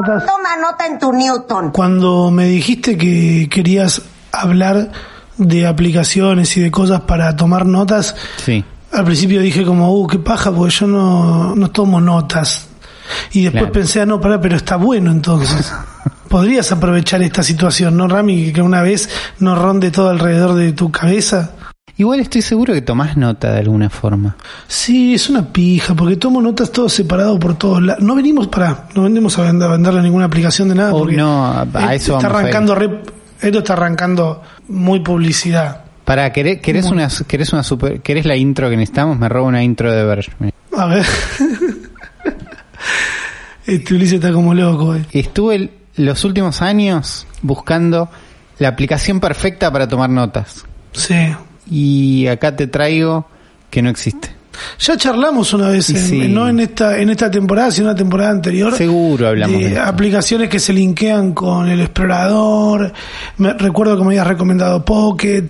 notas. Toma nota en tu Newton. Cuando me dijiste que querías hablar de aplicaciones y de cosas para tomar notas, Sí. al principio dije como, uh, qué paja, porque yo no, no tomo notas. Y después Claro. pensé, ah, no, pará, pero está bueno entonces. Podrías aprovechar esta situación, ¿no, Rami? Que una vez no ronde todo alrededor de tu cabeza. Igual estoy seguro que tomás nota de alguna forma. Sí, es una pija, porque tomo notas todo separado por todos lados. No venimos para, no venimos a vender- a venderle ninguna aplicación de nada. Oh, porque no, a- a eso está vamos a arrancando re- esto está arrancando muy publicidad. Para, ¿querés, querés una, querés una super, querés la intro que necesitamos? Me robo una intro de Verge. A ver. este Ulises está como loco, eh. Estuve el- los últimos años buscando la aplicación perfecta para tomar notas. Sí. Y acá te traigo que no existe. Ya charlamos una vez, en- sí. no en esta en esta temporada, sino en la temporada anterior. Seguro hablamos de esto. aplicaciones que se linkean con el explorador. Me, recuerdo que me habías recomendado Pocket.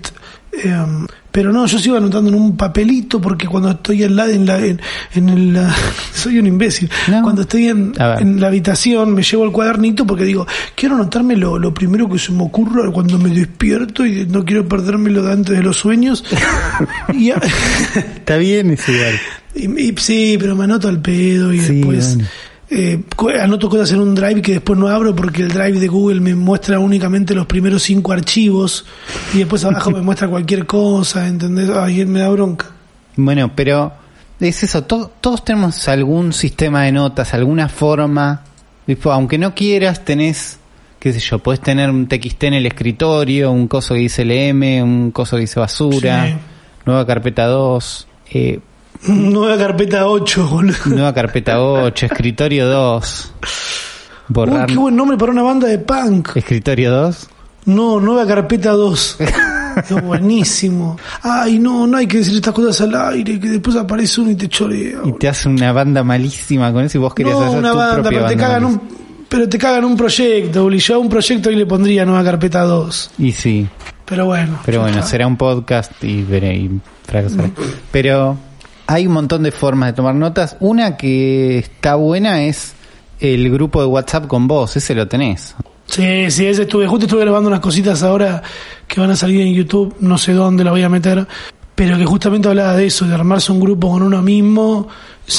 em, pero no, yo sigo anotando en un papelito porque cuando estoy en la, en la, en, en el, la- soy un imbécil. No. Cuando estoy en, en la habitación me llevo el cuadernito porque digo, quiero anotarme lo, lo primero que se me ocurra cuando me despierto y no quiero perdérmelo de antes de los sueños. y, Está bien ese igual. y- y sí, pero me anoto al pedo y Sí, después bueno. Eh, anoto cosas en un drive que después no abro porque el drive de Google me muestra únicamente los primeros cinco archivos y después abajo me muestra cualquier cosa, ¿entendés? Ay, me da bronca. Bueno, pero es eso, to- todos tenemos algún sistema de notas, alguna forma, aunque no quieras, tenés, qué sé yo, puedes tener un TXT en el escritorio, un coso que dice LM, un coso que dice basura, Sí. nueva carpeta 2, eh, Nueva carpeta 8, boludo. nueva carpeta 8, escritorio 2, borrar Uy, qué buen nombre para una banda de punk. escritorio 2. No, nueva carpeta 2. Es buenísimo. Ay, no, no hay que decir estas cosas al aire, que después aparece uno y te chorea. Y te hace una banda malísima con eso y vos querías No, hacer una tu banda, propia pero te banda cagan malísima. un, pero te cagan un proyecto, Uli. Yo a un proyecto y le pondría nueva carpeta 2. Y sí, Pero bueno. Pero bueno, está. será un podcast y veré y fracasaré. Pero hay un montón de formas de tomar notas. Una que está buena es el grupo de WhatsApp con vos, ese lo tenés. Sí, sí, ese estuve, justo estuve grabando unas cositas ahora que van a salir en YouTube, no sé dónde la voy a meter, pero que justamente hablaba de eso, de armarse un grupo con uno mismo.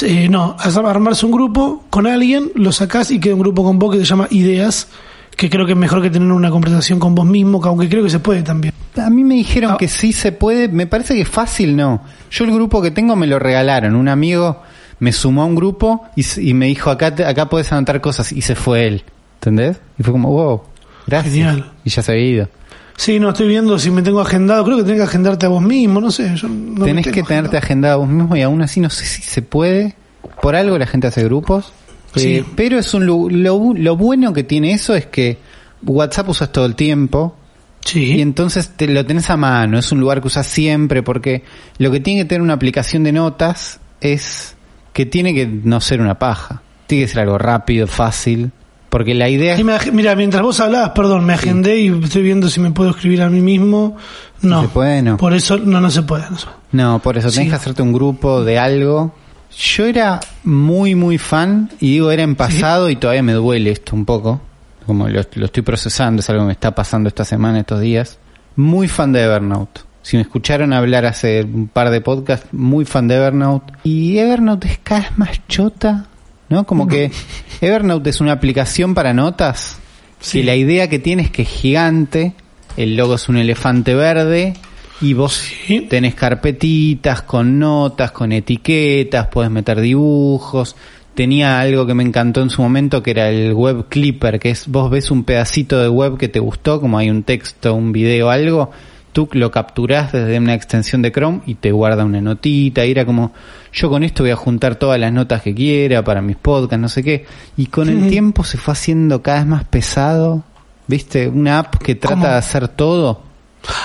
Eh, no, armarse un grupo con alguien, lo sacás y queda un grupo con vos que se llama Ideas, que creo que es mejor que tener una conversación con vos mismo, que aunque creo que se puede también. A mí me dijeron Ah. que sí se puede, me parece que fácil no. Yo el grupo que tengo me lo regalaron, un amigo me sumó a un grupo y, y me dijo acá te- acá puedes anotar cosas y se fue él, ¿entendés? Y fue como, wow, gracias. Genial. Y ya se había ido. Sí, no estoy viendo si me tengo agendado, creo que tenés que agendarte a vos mismo, no sé. Yo no Tenés que tenerte agendado. agendado vos mismo y aún así no sé si se puede. Por algo la gente hace grupos. Sí. Eh, pero es un lo, lo bueno que tiene eso es que WhatsApp usas todo el tiempo Sí. y entonces te lo tenés a mano. Es un lugar que usas siempre porque lo que tiene que tener una aplicación de notas es que tiene que no ser una paja. Tiene que ser algo rápido, fácil. Porque la idea mira, mientras vos hablabas, perdón, me agendé y estoy viendo si me puedo escribir a mí mismo. No. ¿Se puede? No. Por eso, no, no se puede. no se puede. No, por eso tenés que hacerte un grupo de algo. Yo era muy, muy fan, y digo era en pasado y todavía me duele esto un poco. Como lo, lo estoy procesando, es algo que me está pasando esta semana, estos días. Muy fan de Evernote. Si me escucharon hablar hace un par de podcasts, muy fan de Evernote. Y Evernote es cada vez más chota, ¿no? Como que Evernote es una aplicación para notas. Sí. Y la idea que tiene es que es gigante, el logo es un elefante verde y vos Sí. tenés carpetitas con notas, con etiquetas, puedes meter dibujos. Tenía algo que me encantó en su momento que era el web clipper, que es vos ves un pedacito de web que te gustó, como hay un texto, un video, algo, tú lo capturás desde una extensión de Chrome y te guarda una notita, y era como, yo con esto voy a juntar todas las notas que quiera para mis podcasts, no sé qué, y con el tiempo se fue haciendo cada vez más pesado, viste, una app que trata ¿Cómo? de hacer todo,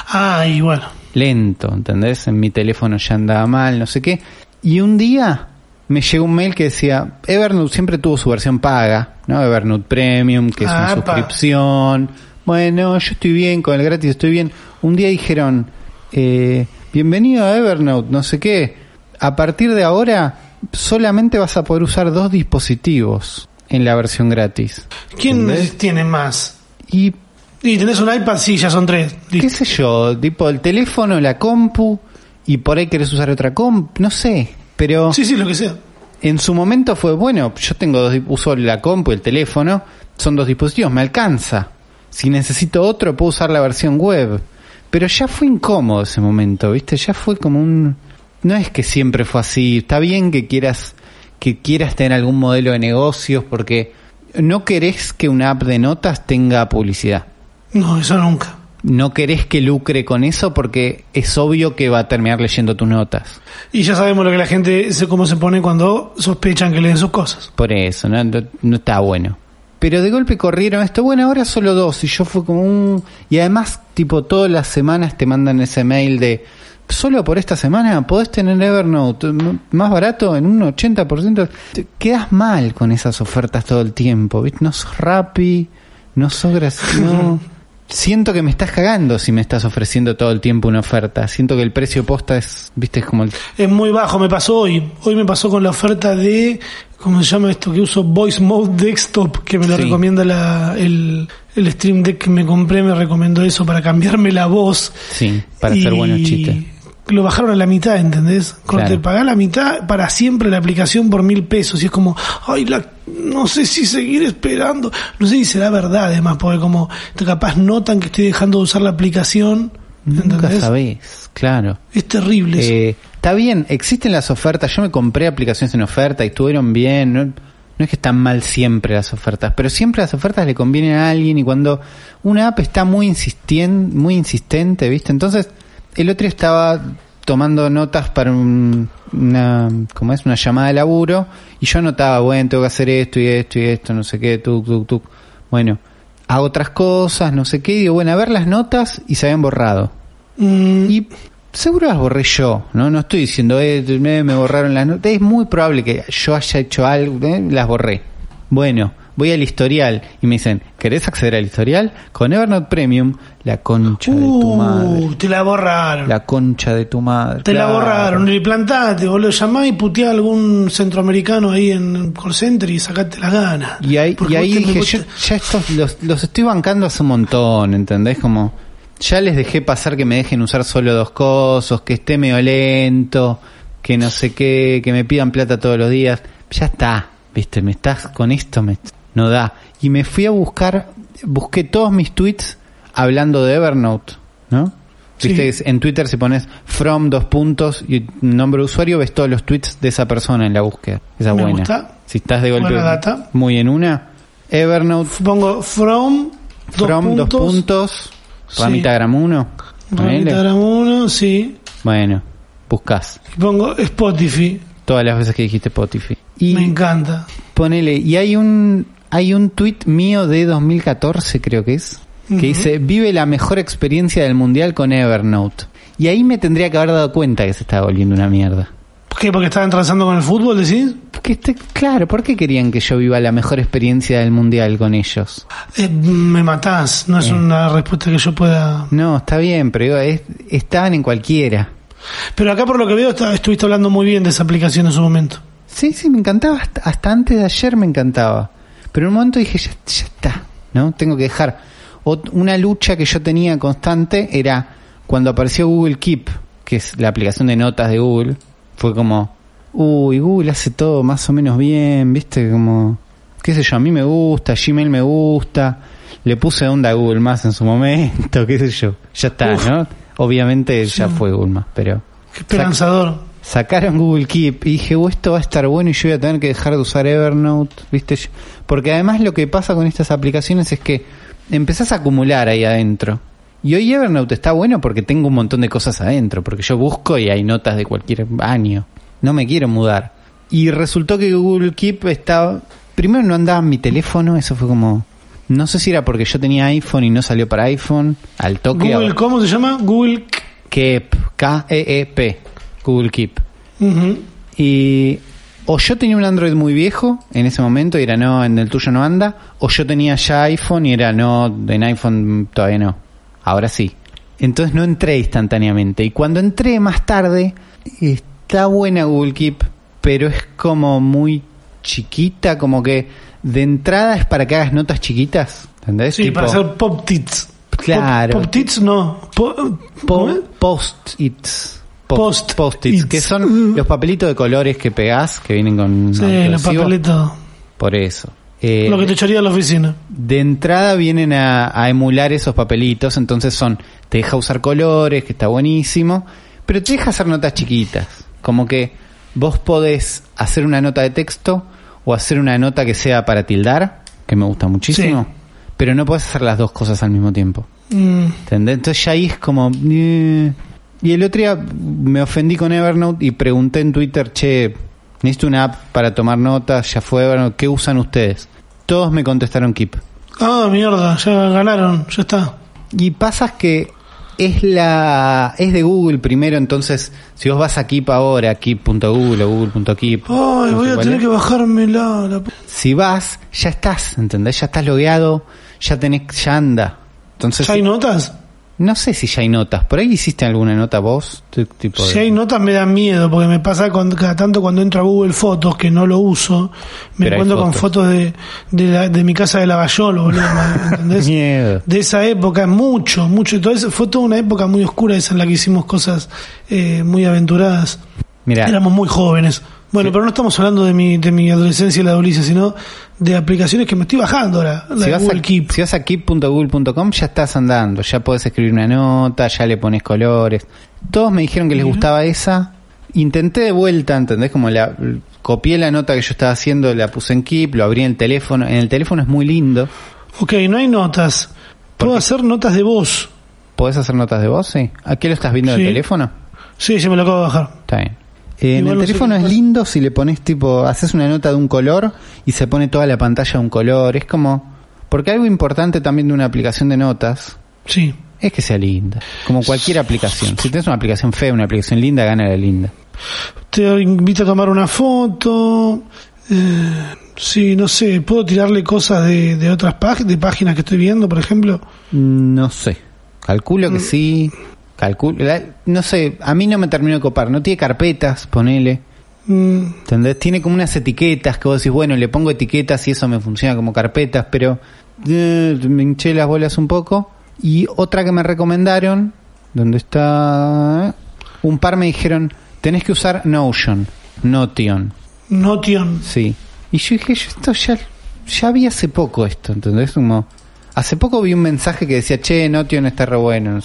Ah, y bueno. Lento, ¿entendés? En mi teléfono ya andaba mal, no sé qué. Y un día me llegó un mail que decía, Evernote siempre tuvo su versión paga, ¿no? Evernote Premium, que es una suscripción. Bueno, yo estoy bien, con el gratis estoy bien. Un día dijeron, eh, bienvenido a Evernote, no sé qué. A partir de ahora solamente vas a poder usar dos dispositivos. en la versión gratis. ¿Quién ¿Entendés? tiene más? Y Y tenés un iPad, sí, ya son tres. qué sé yo, tipo el teléfono, la compu, y por ahí querés usar otra compu, no sé. Pero Sí, sí, lo que sea. en su momento fue, bueno, yo tengo dos, uso la compu y el teléfono, son dos dispositivos, me alcanza. Si necesito otro, puedo usar la versión web. Pero ya fue incómodo ese momento, ¿viste? Ya fue como un... No es que siempre fue así. Está bien que quieras que quieras tener algún modelo de negocios porque no querés que una app de notas tenga publicidad. No, eso nunca. No querés que lucre con eso porque es obvio que va a terminar leyendo tus notas. Y ya sabemos lo que la gente, se- cómo se pone cuando sospechan que leen sus cosas. Por eso, no, no, no está bueno. Pero de golpe corrieron esto, bueno, ahora solo dos. Y yo fue como un... Y además, tipo, todas las semanas te mandan ese mail de... Solo por esta semana podés tener Evernote más barato en un 80%. Te quedas mal con esas ofertas todo el tiempo, ¿viste? No sos Rappi, no sos gracioso. Siento que me estás cagando si me estás ofreciendo todo el tiempo una oferta. Siento que el precio posta es, viste, es como el... Es muy bajo, me pasó hoy. Hoy me pasó con la oferta de, ¿cómo se llama esto? Que uso Voice Mode Desktop, que me lo Sí. recomienda la, el, el Stream Deck que me compré, me recomendó eso para cambiarme la voz. Sí, para hacer Y buenos chistes. Lo bajaron a la mitad, ¿entendés? Cuando Claro. te pagás la mitad para siempre la aplicación por mil pesos. Y es como, ay, la, no sé si seguir esperando. No sé si será verdad, además, porque como capaz notan que estoy dejando de usar la aplicación. Nunca ¿Entendés? sabés, claro. Es terrible eso. Eh, está bien, existen las ofertas. Yo me compré aplicaciones en oferta y estuvieron bien. No, no es que están mal siempre las ofertas, pero siempre las ofertas le convienen a alguien y cuando una app está muy insistien, muy insistente, ¿viste? Entonces, el otro estaba tomando notas para un- una, como es, una llamada de laburo y yo anotaba, bueno, tengo que hacer esto y esto y esto, no sé qué, tuk, tuk, tuk. Bueno, hago otras cosas, no sé qué, y digo, bueno, a ver las notas y se habían borrado. Mm, Y seguro las borré yo, ¿no? No estoy diciendo, eh, me, me borraron las notas. Es muy probable que yo haya hecho algo, eh, las borré. Bueno, voy al historial y me dicen, ¿querés acceder al historial? Con Evernote Premium, la concha de tu madre. uh, te la borraron. La concha de tu madre. Te la borraron, y plantate, boludo, llamá y puteá a algún centroamericano ahí en call center y sacate las ganas. Y ahí, y dije, yo, ya estos los, los estoy bancando hace un montón, ¿entendés? Como, ya les dejé pasar que me dejen usar solo dos cosas, que esté medio lento, que no sé qué, que me pidan plata todos los días. Ya está, viste, me estás con esto, me, no da. Y me fui a buscar, busqué todos mis tweets hablando de Evernote, ¿no? Sí. Viste, es- en Twitter si pones from dos puntos y nombre de usuario, ves todos los tweets de esa persona en la búsqueda. Esa Me buena. gusta. Si estás de golpe data. muy en una, Evernote Pongo from, dos from puntos, dos puntos, Sí. Ramitagram 1. Ramitagram uno, sí. Bueno, buscas Y pongo Spotify. todas las veces que dijiste Spotify. Y Me encanta. ponele, y hay un hay un tweet mío de 2014 creo que es, que dice, vive la mejor experiencia del mundial con Evernote. Y ahí me tendría que haber dado cuenta que se estaba volviendo una mierda. ¿Por qué? ¿Porque estaban transando con el fútbol, decís? Porque este, claro, ¿por qué querían que yo viva la mejor experiencia del mundial con ellos? Eh, me matás. No es Eh. una respuesta que yo pueda... No, está bien, pero digo, es- estaban en cualquiera. Pero acá por lo que veo está- estuviste hablando muy bien de esa aplicación en su momento. Sí, sí, me encantaba. Hasta, hasta antes de ayer me encantaba. Pero en un momento dije, ya, ya está, ¿no? Tengo que dejar. Ot- una lucha que yo tenía constante era cuando apareció Google Keep, que es la aplicación de notas de Google. Fue como, uy, Google hace todo más o menos bien, ¿viste? Como, qué sé yo, a mí me gusta, Gmail me gusta. Le puse onda a Google más en su momento, qué sé yo. Ya está, Uf. ¿no? Obviamente ya fue Google más, pero... Qué esperanzador. Sacaron Google Keep y dije, "Oh, esto va a estar bueno y yo voy a tener que dejar de usar Evernote, ¿viste? Porque además lo que pasa con estas aplicaciones es que empezás a acumular ahí adentro. Y hoy Evernote está bueno porque tengo un montón de cosas adentro, porque yo busco y hay notas de cualquier año. No me quiero mudar. Y resultó que Google Keep estaba... Primero no andaba en mi teléfono, eso fue como... No sé si era porque yo tenía iPhone y no salió para iPhone, al toque... Google, ¿cómo se llama? Google... Keep, K-E-E-P, Google Keep. Y o yo tenía un Android muy viejo en ese momento y era no, en el tuyo no anda, o yo tenía ya iPhone y era no, en iPhone todavía no. Ahora sí. Entonces no entré instantáneamente. Y cuando entré más tarde, está buena Google Keep, pero es como muy chiquita, como que de entrada es para que hagas notas chiquitas, ¿entendés? Sí, Tipo, para hacer pop tits. Claro. Pop, pop tits no. Po- po- post-its. Post- Post-its, que son los papelitos de colores que pegás, que vienen con Sí, los papelitos. Por eso. Eh, Lo que te echaría a la oficina. de entrada vienen a, a emular esos papelitos, entonces son, te deja usar colores, que está buenísimo, pero te deja hacer notas chiquitas, como que vos podés hacer una nota de texto o hacer una nota que sea para tildar, que me gusta muchísimo, Sí. pero no podés hacer las dos cosas al mismo tiempo. Mm, ¿Entendés? Entonces ya ahí es como... eh. Y el otro día me ofendí con Evernote y pregunté en Twitter, che, necesito una app para tomar notas, ya fue Evernote, ¿qué usan ustedes? Todos me contestaron Keep. Ah, mierda, ya ganaron, ya está. Y pasa que es la es de Google primero, entonces si vos vas a Keep ahora, keep.google o google.keep, Ay, no voy a tener es, que bajármela. La... si vas, ya estás, ¿entendés? Ya estás logueado, ya tenés, ya anda. Entonces, ¿Ya hay notas? No sé si ya hay notas. ¿Por ahí hiciste alguna nota vos? Tipo de- Si hay notas me da miedo, porque me pasa cada tanto cuando entro a Google Fotos, que no lo uso, me Pero encuentro con fotos. de, de, la- de mi casa de Lavallol, boludo, ¿entendés? Miedo. de esa época, mucho, mucho. Eso, fue toda una época muy oscura esa en la que hicimos cosas eh, muy aventuradas. Mira, Éramos muy jóvenes. Bueno, pero no estamos hablando de mi, de mi adolescencia y la adolescencia, sino de aplicaciones que me estoy bajando ahora. La si vas, Google a, Keep. si vas a keep.google.com ya estás andando, ya podés escribir una nota, ya le pones colores. Todos me dijeron que les gustaba esa. Intenté de vuelta, ¿entendés? Como la copié la nota que yo estaba haciendo, la puse en Keep, lo abrí en el teléfono. En el teléfono es muy lindo. Ok, no hay notas. ¿Por Puedo qué? hacer notas de voz. ¿Podés hacer notas de voz? Sí. ¿A qué lo estás viendo en Sí. el teléfono? Sí, se me lo acabo de bajar. Está bien. Eh, en el teléfono es lindo si le pones tipo, haces una nota de un color y se pone toda la pantalla de un color. Es como, porque algo importante también de una aplicación de notas Sí. es que sea linda. Como cualquier aplicación. Si tienes una aplicación fea, una aplicación linda, gana la linda. Te invito a tomar una foto. Eh, sí, no sé. ¿Puedo tirarle cosas de, de otras páginas, de páginas que estoy viendo, por ejemplo? No sé. Calculo Mm. que sí. Calculo, la- no sé, a mí no me terminó de copar. No tiene carpetas, ponele. Mm, ¿Entendés? Tiene como unas etiquetas que vos decís, bueno, le pongo etiquetas y eso me funciona como carpetas, pero eh, me hinché las bolas un poco. Y otra que me recomendaron, donde está... Un par me dijeron, tenés que usar Notion, Notion, Notion. sí. Y yo dije, yo esto ya, ya vi hace poco esto, ¿entendés? Como, hace poco vi un mensaje que decía, che, Notion está re bueno. no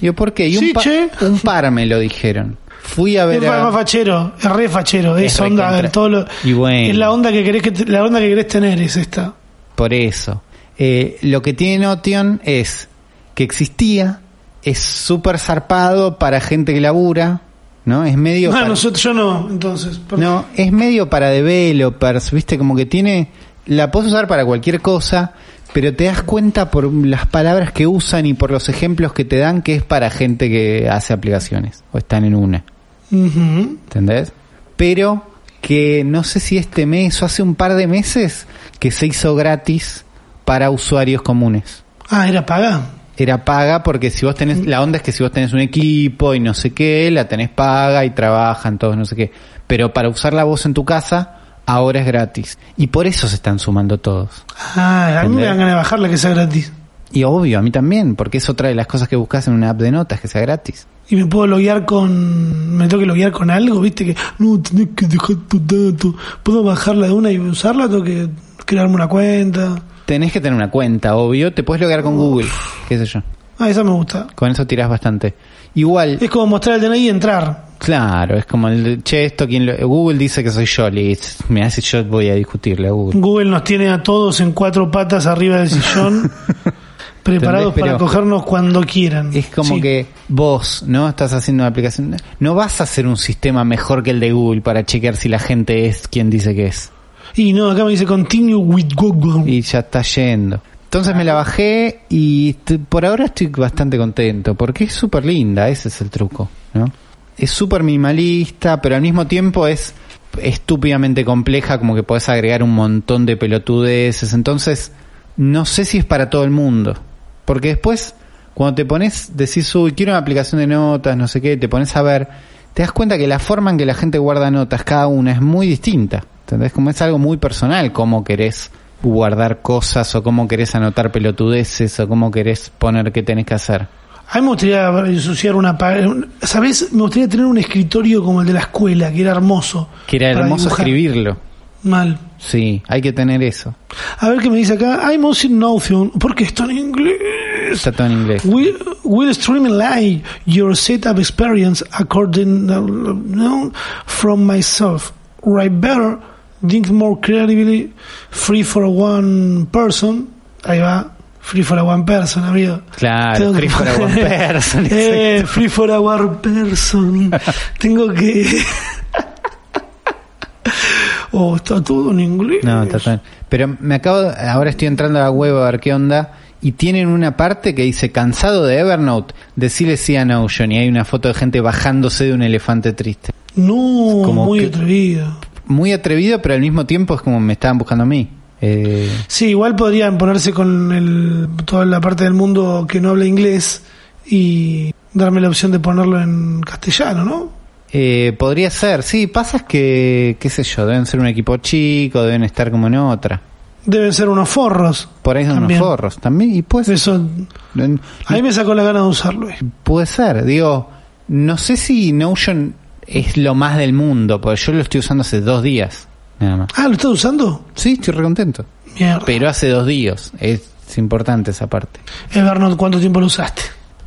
yo, ¿por qué? Y un, Sí, pa- che. un par me lo dijeron. Fui a Es ver... a- más fachero, es re fachero, es, Es onda, contra- todo lo- Y bueno. es la onda que querés que te- la onda que querés tener es esta. Por eso. Eh, lo que tiene Notion es que existía, es súper zarpado para gente que labura, ¿no? Es medio... Ah, para- nosotros yo no, entonces. no, es medio para developers, ¿viste? Como que tiene... La puedes usar para cualquier cosa, pero te das cuenta por las palabras que usan y por los ejemplos que te dan que es para gente que hace aplicaciones o están en una. Ujú. ¿entendés? Pero que no sé si este mes o hace un par de meses que se hizo gratis para usuarios comunes. Ah, era paga. Era paga porque si vos tenés, la onda es que si vos tenés un equipo y no sé qué, la tenés paga y trabajan todos no sé qué. Pero para usar la voz en tu casa, ahora es gratis. Y por eso se están sumando todos. Ah, a mí me dan ganas de bajarla que sea gratis. Y obvio, a mí también, porque es otra de las cosas que buscas en una app de notas, que sea gratis. Y me puedo loguear con. Me tengo que loguear con algo, viste que. No, tenés que dejar tu dato. ¿Puedo bajarla de una y usarla? Tengo que crearme una cuenta. Tenés que tener una cuenta, obvio. Te puedes loguear con Google, qué sé yo. Ah, esa me gusta. Con eso tirás bastante. Igual, Es como mostrar el DNI y entrar. Claro, es como el che, esto quien lo, Google dice que soy yo, le me hace yo voy a discutirle a Google. Google nos tiene a todos en cuatro patas arriba del sillón, preparados para cogernos cuando quieran. Es como Sí. que vos, ¿no? Estás haciendo una aplicación. No vas a hacer un sistema mejor que el de Google para chequear si la gente es quien dice que es. Y no, acá me dice continue with Google. Y ya está yendo. Entonces me la bajé y por ahora estoy bastante contento porque es súper linda, ese es el truco, ¿no? Es súper minimalista, pero al mismo tiempo es estúpidamente compleja, como que podés agregar un montón de pelotudeces. Entonces, no sé si es para todo el mundo. Porque después, cuando te pones, decís, uy, quiero una aplicación de notas, no sé qué, te pones a ver, te das cuenta que la forma en que la gente guarda notas, cada una, es muy distinta. ¿entendés? Como es algo muy personal, cómo querés guardar cosas o cómo querés anotar pelotudeces o cómo querés poner qué tenés que hacer. A mí me gustaría ensuciar una. ¿Sabes? Me gustaría tener un escritorio como el de la escuela, que era hermoso. Que era hermoso dibujar. escribirlo. Mal. Sí, hay que tener eso. A ver qué me dice acá. I'm using Notion. ¿Por qué está en inglés? Está todo en inglés. Will, will streaming live your setup experience according no, from myself. Write better, think more creatively, free for one person. Ahí va. Free for a one person, amigo. Claro, que free for a one person, eh, free for a one person. Tengo que. oh, está todo en inglés. No, está todo- Pero me acabo, ahora estoy entrando a la web a ver qué onda y tienen una parte que dice cansado de Evernote, decirle sí a Notion y hay una foto de gente bajándose de un elefante triste. No, Como muy que- atrevido. Muy atrevido, pero al mismo tiempo es como me estaban buscando a mí. Eh, Sí, igual podrían ponerse con el, toda la parte del mundo que no habla inglés y darme la opción de ponerlo en castellano, ¿no? eh, podría ser, sí, pasa es que, qué sé yo, deben ser un equipo chico, deben estar como en otra. Deben ser unos forros. Por ahí son También. unos forros también, y puede ser. Eso, a mí me sacó la gana de usarlo. eh. Puede ser, digo, no sé si Notion es lo más del mundo, porque yo lo estoy usando hace dos días, nada más. Ah, ¿lo estás usando? Sí, estoy recontento. Mierda. Pero hace dos días, es, es importante esa parte. Evernote, ¿cuánto tiempo lo usaste?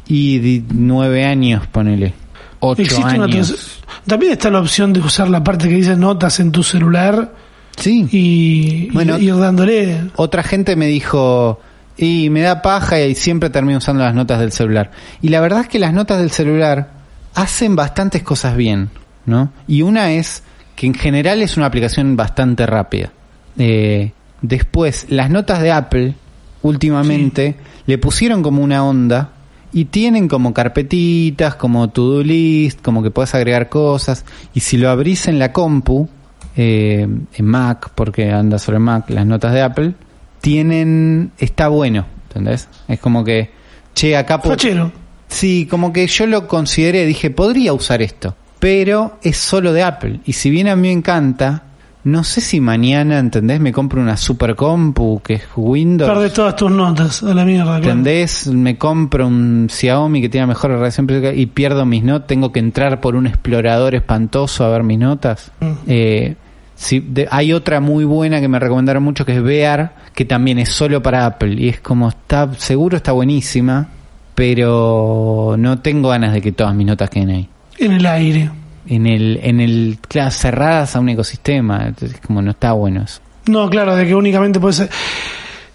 Y di- nueve años, ponele. Ocho Existe una años. trans- También está la opción de usar la parte que dice notas en tu celular Sí. y, y Bueno. ir dándole. Otra gente me dijo, y me da paja y siempre termino usando las notas del celular. Y la verdad es que las notas del celular hacen bastantes cosas bien, ¿no? Y una es que en general es una aplicación bastante rápida. Eh, después, las notas de Apple, últimamente, le pusieron como una onda y tienen como carpetitas, como to-do list, como que puedes agregar cosas. Y si lo abrís en la compu, eh, en Mac, porque anda sobre Mac, las notas de Apple, tienen, está bueno, ¿entendés? Es como que, che, acá Fachero. Sí, como que yo lo consideré, dije, podría usar esto, pero es solo de Apple. Y si bien a mí me encanta, no sé si mañana, ¿entendés? Me compro una super compu que es Windows. Perdés todas tus notas a la mierda, claro. ¿Entendés? Me compro un Xiaomi que tiene mejor relación y pierdo mis notas. Tengo que entrar por un explorador espantoso a ver mis notas. Mm. Eh, sí, de- hay otra muy buena que me recomendaron mucho que es Bear, que también es solo para Apple. Y es como, está seguro está buenísima, pero no tengo ganas de que todas mis notas queden ahí. En el aire. En el, en el, claro, cerradas a un ecosistema. Entonces, como no está bueno eso. No, claro, de que únicamente puede ser.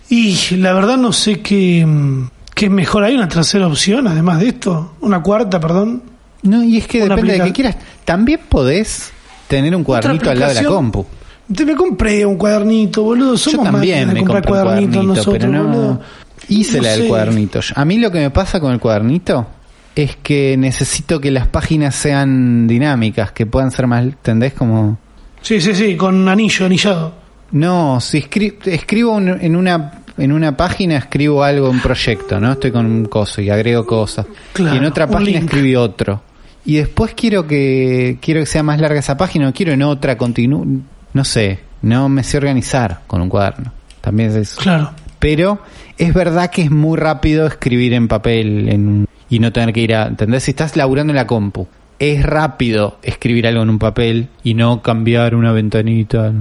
Y la verdad no sé qué, mm, qué es mejor. ¿Hay una tercera opción además de esto? ¿Una cuarta, perdón? No, y es que Una depende de que quieras. También podés tener un cuadernito al lado de la compu. Te me compré un cuadernito, boludo. Somos Yo también me compré un cuadernitos cuadernito, nosotros, pero no boludo. hice No la del cuadernito. A mí lo que me pasa con el cuadernito es que necesito que las páginas sean dinámicas, que puedan ser más, ¿entendés? Como Sí, sí, sí, con anillo, anillado. no, si escri- escribo un- en una en una página escribo algo, un proyecto, ¿no? Estoy con un coso y agrego cosas. Claro, y en otra página escribí otro. Y después quiero que quiero que sea más larga esa página, o quiero en otra continu no sé, no me sé organizar con un cuaderno. También es eso. Claro. Pero es verdad que es muy rápido escribir en papel en un- y no tener que ir a... ¿Entendés? Si estás laburando en la compu, es rápido escribir algo en un papel y no cambiar una ventanita.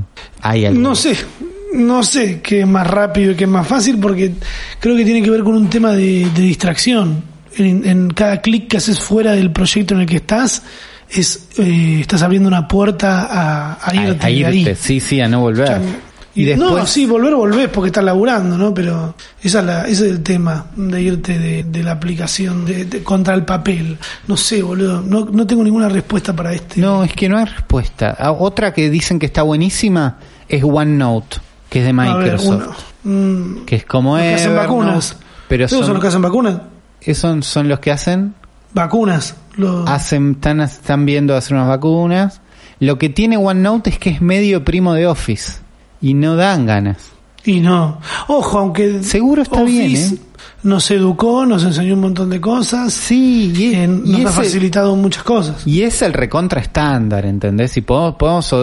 Hay algo. No sé, no sé qué es más rápido y qué es más fácil porque creo que tiene que ver con un tema de, de distracción. En, en cada clic que haces fuera del proyecto en el que estás, es eh, estás abriendo una puerta a, a A, irte, a ahí. irte, sí, sí, a no volver. Ya, y y- después, No, sí, volver volvés porque estás laburando, ¿no? Pero esa es la, ese es el tema de irte de, de la aplicación de, de- contra el papel. No sé, boludo. No, no tengo ninguna respuesta para este. No, es que no hay respuesta. Ah, Otra que dicen que está buenísima es OneNote, que es de ver, Microsoft. uno, mm, que es como que hacen vacunas. Pero ¿Esos son, son, los que hacen vacunas? esos son los que hacen Vacunas. Los... hacen están, están viendo hacer unas vacunas. Lo que tiene OneNote es que es medio primo de Office y no dan ganas. Y no. Ojo, aunque. Seguro está Office bien, ¿eh? Nos educó, nos enseñó un montón de cosas. Sí, y, eh, nos y ha facilitado muchas cosas. y es el recontra estándar, ¿entendés? Y podemos, podemos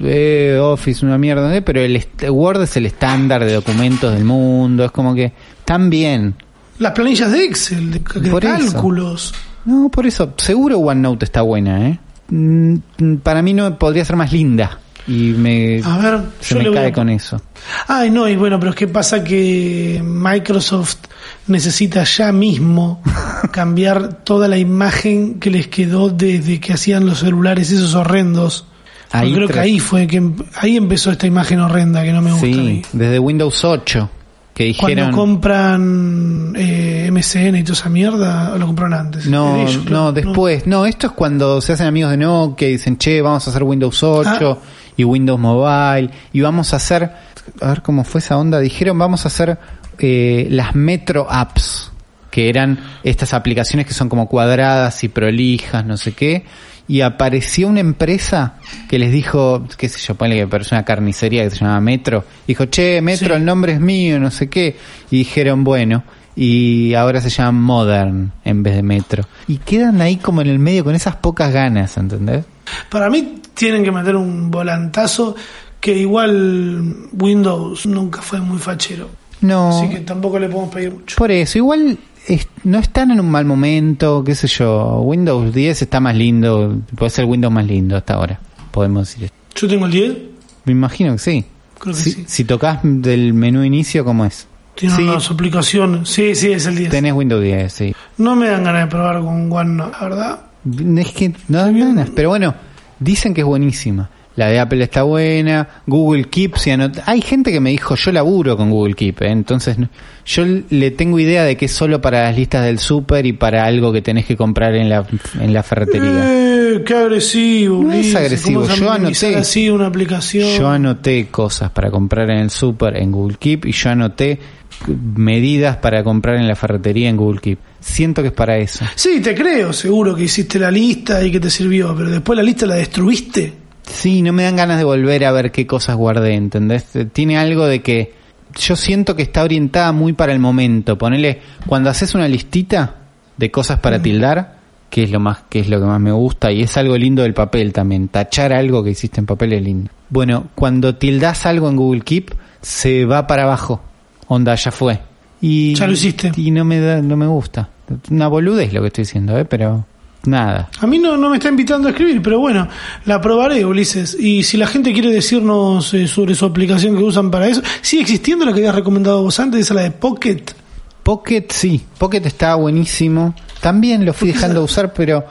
eh, Office una mierda, ¿eh? pero el Word es el estándar de documentos del mundo, es como que están bien. Las planillas de Excel, de, de Por eso. cálculos. No, por eso, seguro OneNote está buena, ¿eh? Mm, mm, Para mí no podría ser más linda y me, A ver, se yo me le cae a- con eso. Ay, no, y bueno, pero es que pasa que Microsoft necesita ya mismo cambiar toda la imagen que les quedó desde que hacían los celulares esos horrendos. Ahí Yo creo que ahí fue que em- ahí empezó esta imagen horrenda que no me gusta. Sí, desde Windows 8 que Cuando dijeron compran eh, MSN y toda esa mierda, o lo compraron antes. no, ellos, no, después, no. esto es cuando se hacen amigos de Nokia y dicen, "Che, vamos a hacer Windows 8 Ah. Y Windows Mobile y vamos a hacer a ver cómo fue esa onda, dijeron, "Vamos a hacer eh, las Metro apps." que eran estas aplicaciones que son como cuadradas y prolijas, no sé qué, y apareció una empresa que les dijo, qué sé yo, ponle que parece una carnicería que se llama Metro, dijo, che, Metro, Sí. el nombre es mío, no sé qué, y dijeron, bueno, y ahora se llaman Modern en vez de Metro. Y quedan ahí como en el medio con esas pocas ganas, ¿entendés? Para mí tienen que meter un volantazo que igual Windows nunca fue muy fachero. No, Así que tampoco le podemos pedir mucho. por eso, igual es- no están en un mal momento, qué sé yo, Windows 10 está más lindo, puede ser Windows más lindo hasta ahora, podemos decir. Yo tengo el 10, Me imagino que sí. creo que Si, sí. si tocas del menú inicio, ¿cómo es? Tiene sí. unas aplicaciones. Sí, sí, es el 10. Tenés Windows 10, sí. No me dan ganas de probar con OneNote, la verdad. Es que no dan ganas, pero bueno, dicen que es buenísima. La de Apple está buena, Google Keep, hay gente que me dijo, yo laburo con Google Keep, ¿eh? entonces no- yo le tengo idea de que es solo para las listas del súper y para algo que tenés que comprar en la, en la ferretería. Eh, qué agresivo. No es agresivo, ¿cómo se yo anoté. así una aplicación. Yo anoté cosas para comprar en el súper en Google Keep y yo anoté medidas para comprar en la ferretería en Google Keep. Siento que es para eso. Sí, te creo, seguro que hiciste la lista y que te sirvió, pero después la lista la destruiste. Sí, no me dan ganas de volver a ver qué cosas guardé, ¿entendés? Tiene algo de que yo siento que está orientada muy para el momento. Ponele, cuando haces una listita de cosas para tildar, que es lo más, que es lo que más me gusta, y es algo lindo del papel también. Tachar algo que hiciste en papel es lindo. Bueno, cuando tildas algo en Google Keep, se va para abajo. Onda, ya fue. Y, Ya lo hiciste. Y no me da, no me gusta. Una boludez lo que estoy diciendo, ¿eh? Pero nada. A mí no, no me está invitando a escribir, pero bueno, la probaré, Ulises. Y si la gente quiere decirnos eh, sobre su aplicación que usan para eso, ¿sigue existiendo la que habías recomendado vos antes, esa la de Pocket? Pocket sí, Pocket está buenísimo. También lo fui dejando de usar, pero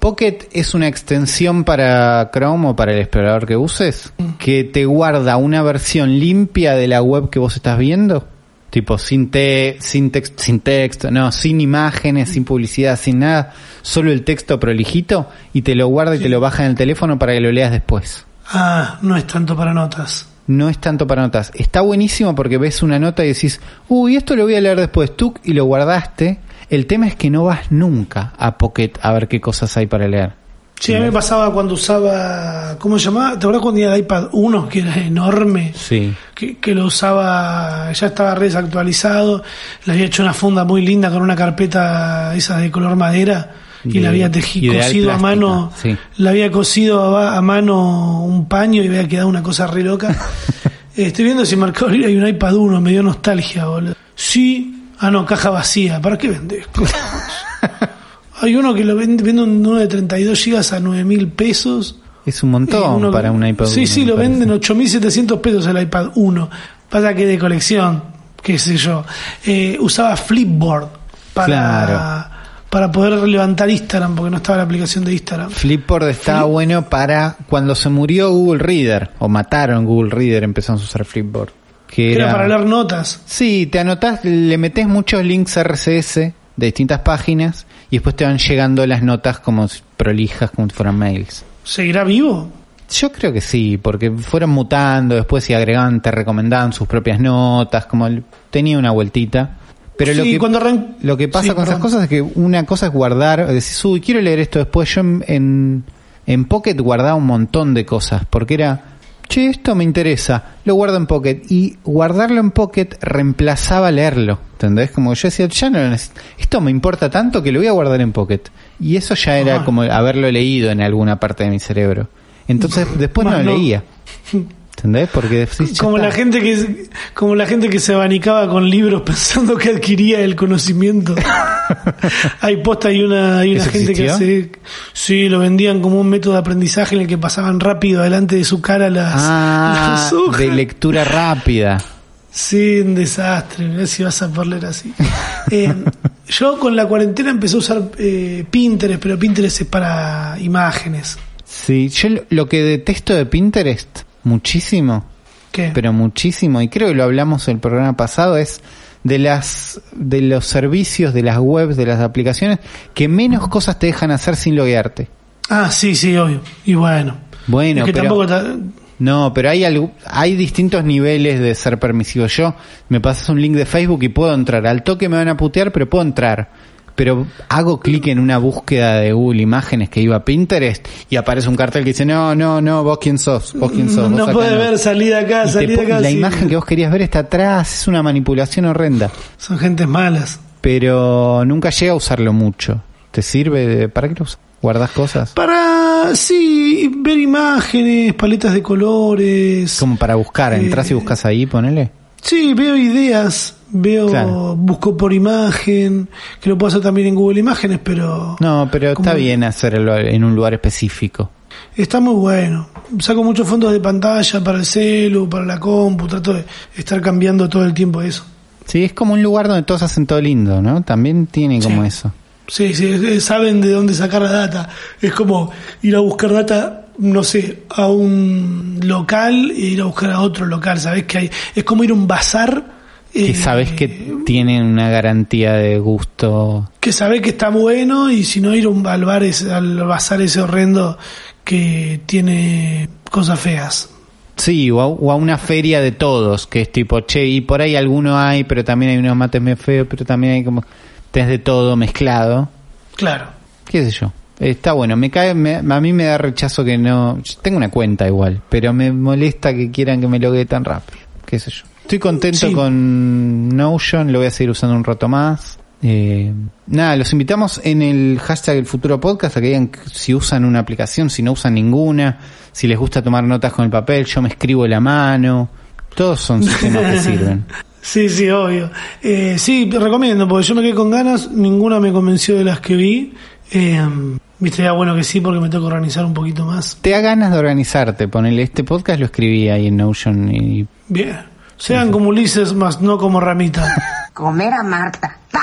Pocket es una extensión para Chrome o para el explorador que uses, que te guarda una versión limpia de la web que vos estás viendo. Tipo, sin, te sin, text- sin texto, no, sin imágenes, sin publicidad, sin nada, solo el texto prolijito y te lo guarda y te lo baja en el teléfono para que lo leas después. Ah, no es tanto para notas. No es tanto para notas. Está buenísimo porque ves una nota y decís, uy, esto lo voy a leer después, tú, y lo guardaste. El tema es que no vas nunca a Pocket a ver qué cosas hay para leer. Sí, a mí me pasaba cuando usaba, ¿cómo se llamaba? ¿Te acuerdas cuando tenía el iPad 1, que era enorme? Sí. Que, que lo usaba, ya estaba re desactualizado, le había hecho una funda muy linda con una carpeta esa de color madera y De- le había teji- ideal cosido a mano, sí. le había cosido a, a mano un paño y había quedado una cosa re loca. Eh, Estoy viendo si Libre hay un iPad 1, me dio nostalgia, boludo. Sí, ah no, caja vacía, ¿para qué vendés? hay uno que lo vende, vende un- uno de 32 gigas a 9 mil pesos. Es un montón uno- para un iPad. Sí, 1, sí, lo parece. venden 8.700 pesos el iPad 1. Pasa que de colección, qué sé yo. Eh, usaba Flipboard para, Claro. para poder levantar Instagram, porque no estaba la aplicación de Instagram. Flipboard estaba Flip- bueno para cuando se murió Google Reader, o mataron Google Reader, empezamos a usar Flipboard. Que Era, era, para leer notas. Sí, te anotás, le metes muchos links RCS de distintas páginas y después te van llegando las notas como prolijas, como si fueran mails. ¿Seguirá vivo? Yo creo que sí, porque fueron mutando, después si agregaban, te recomendaban sus propias notas, como el- tenía una vueltita. Pero lo que, cuando arran- lo que pasa Sí, con esas cosas es que una cosa es guardar, decís, uy, quiero leer esto después. Yo en, en, en Pocket guardaba un montón de cosas, porque era, che, esto me interesa, lo guardo en Pocket. Y guardarlo en Pocket reemplazaba leerlo, ¿entendés? Como yo decía, ya no lo esto me importa tanto que lo voy a guardar en Pocket. Y eso ya era Ajá. como haberlo leído en alguna parte de mi cerebro. Entonces después no lo no. leía. ¿Entendés? Porque decís, como la gente que como la gente que se abanicaba con libros pensando que adquiría el conocimiento. hay posta hay una hay una ¿Eso gente que hace sí lo vendían como un método de aprendizaje en el que pasaban rápido delante de su cara las, Ah, las hojas. de lectura rápida. Sí, un desastre. Mirá si vas a leer así. Eh, yo con la cuarentena empecé a usar eh, Pinterest, pero Pinterest es para imágenes. Sí, yo lo que detesto de Pinterest muchísimo, ¿Qué? pero muchísimo, y creo que lo hablamos en el programa pasado, es de las de los servicios, de las webs, de las aplicaciones que menos cosas te dejan hacer sin loguearte. ah, sí, sí, obvio. Y bueno. Bueno, es que pero- tampoco ta- No, pero hay algo, hay distintos niveles de ser permisivo. Yo me pasas un link de Facebook y puedo entrar. Al toque me van a putear, pero puedo entrar. Pero hago clic en una búsqueda de Google Imágenes que iba a Pinterest y aparece un cartel que dice, no, no, no, vos quién sos, vos quién sos. vos no acá puede ver, salí de acá, salí de acá. la sí. imagen que vos querías ver está atrás, es una manipulación horrenda. Son gentes malas. Pero nunca llega a usarlo mucho. ¿Te sirve? De, ¿Para qué lo usas? ¿Guardas cosas? Para, sí, ver imágenes, paletas de colores. Como para buscar, entras y buscas ahí, ponele. Sí, veo ideas, veo, Claro. busco por imagen, que lo puedo hacer también en Google Imágenes, pero No, pero está bien hacerlo en un lugar específico. está muy bueno. Saco muchos fondos de pantalla para el celu, para la compu, trato de estar cambiando todo el tiempo eso. Sí, es como un lugar donde todos hacen todo lindo, ¿no? También tiene como Sí. eso. Sí, sí, saben de dónde sacar la data. Es como ir a buscar data, no sé, a un local e ir a buscar a otro local, ¿sabes? Que hay, es como ir a un bazar. Que sabes que tienen una garantía de gusto. que sabe que está bueno y si no ir a un, al bar ese- al bazar ese horrendo que tiene cosas feas. Sí, o a, o a una feria de todos, que es tipo, che, y por ahí alguno hay, pero también hay unos mates medio feos, pero también hay como, tenés de todo mezclado. Claro. qué sé yo. Está bueno, me cae, me- a mí me da rechazo que no, yo tengo una cuenta igual, pero me molesta que quieran que me logue tan rápido, qué sé yo. Estoy contento Sí. con Notion, lo voy a seguir usando un rato más. Eh, nada, los invitamos en el hashtag El Futuro Podcast a que digan si usan una aplicación, si no usan ninguna, si les gusta tomar notas con el papel, yo me escribo la mano. Todos son sistemas que sirven. Sí, sí, obvio. Eh, sí, te recomiendo, porque yo me quedé con ganas, ninguna me convenció de las que vi. Eh, Viste, ya bueno que sí, porque me tengo que organizar un poquito más. Te da ganas de organizarte, ponele este podcast lo escribí ahí en Notion y Bien. Sean como Ulises, más no como Ramita. Comer a Marta. ¡Ta!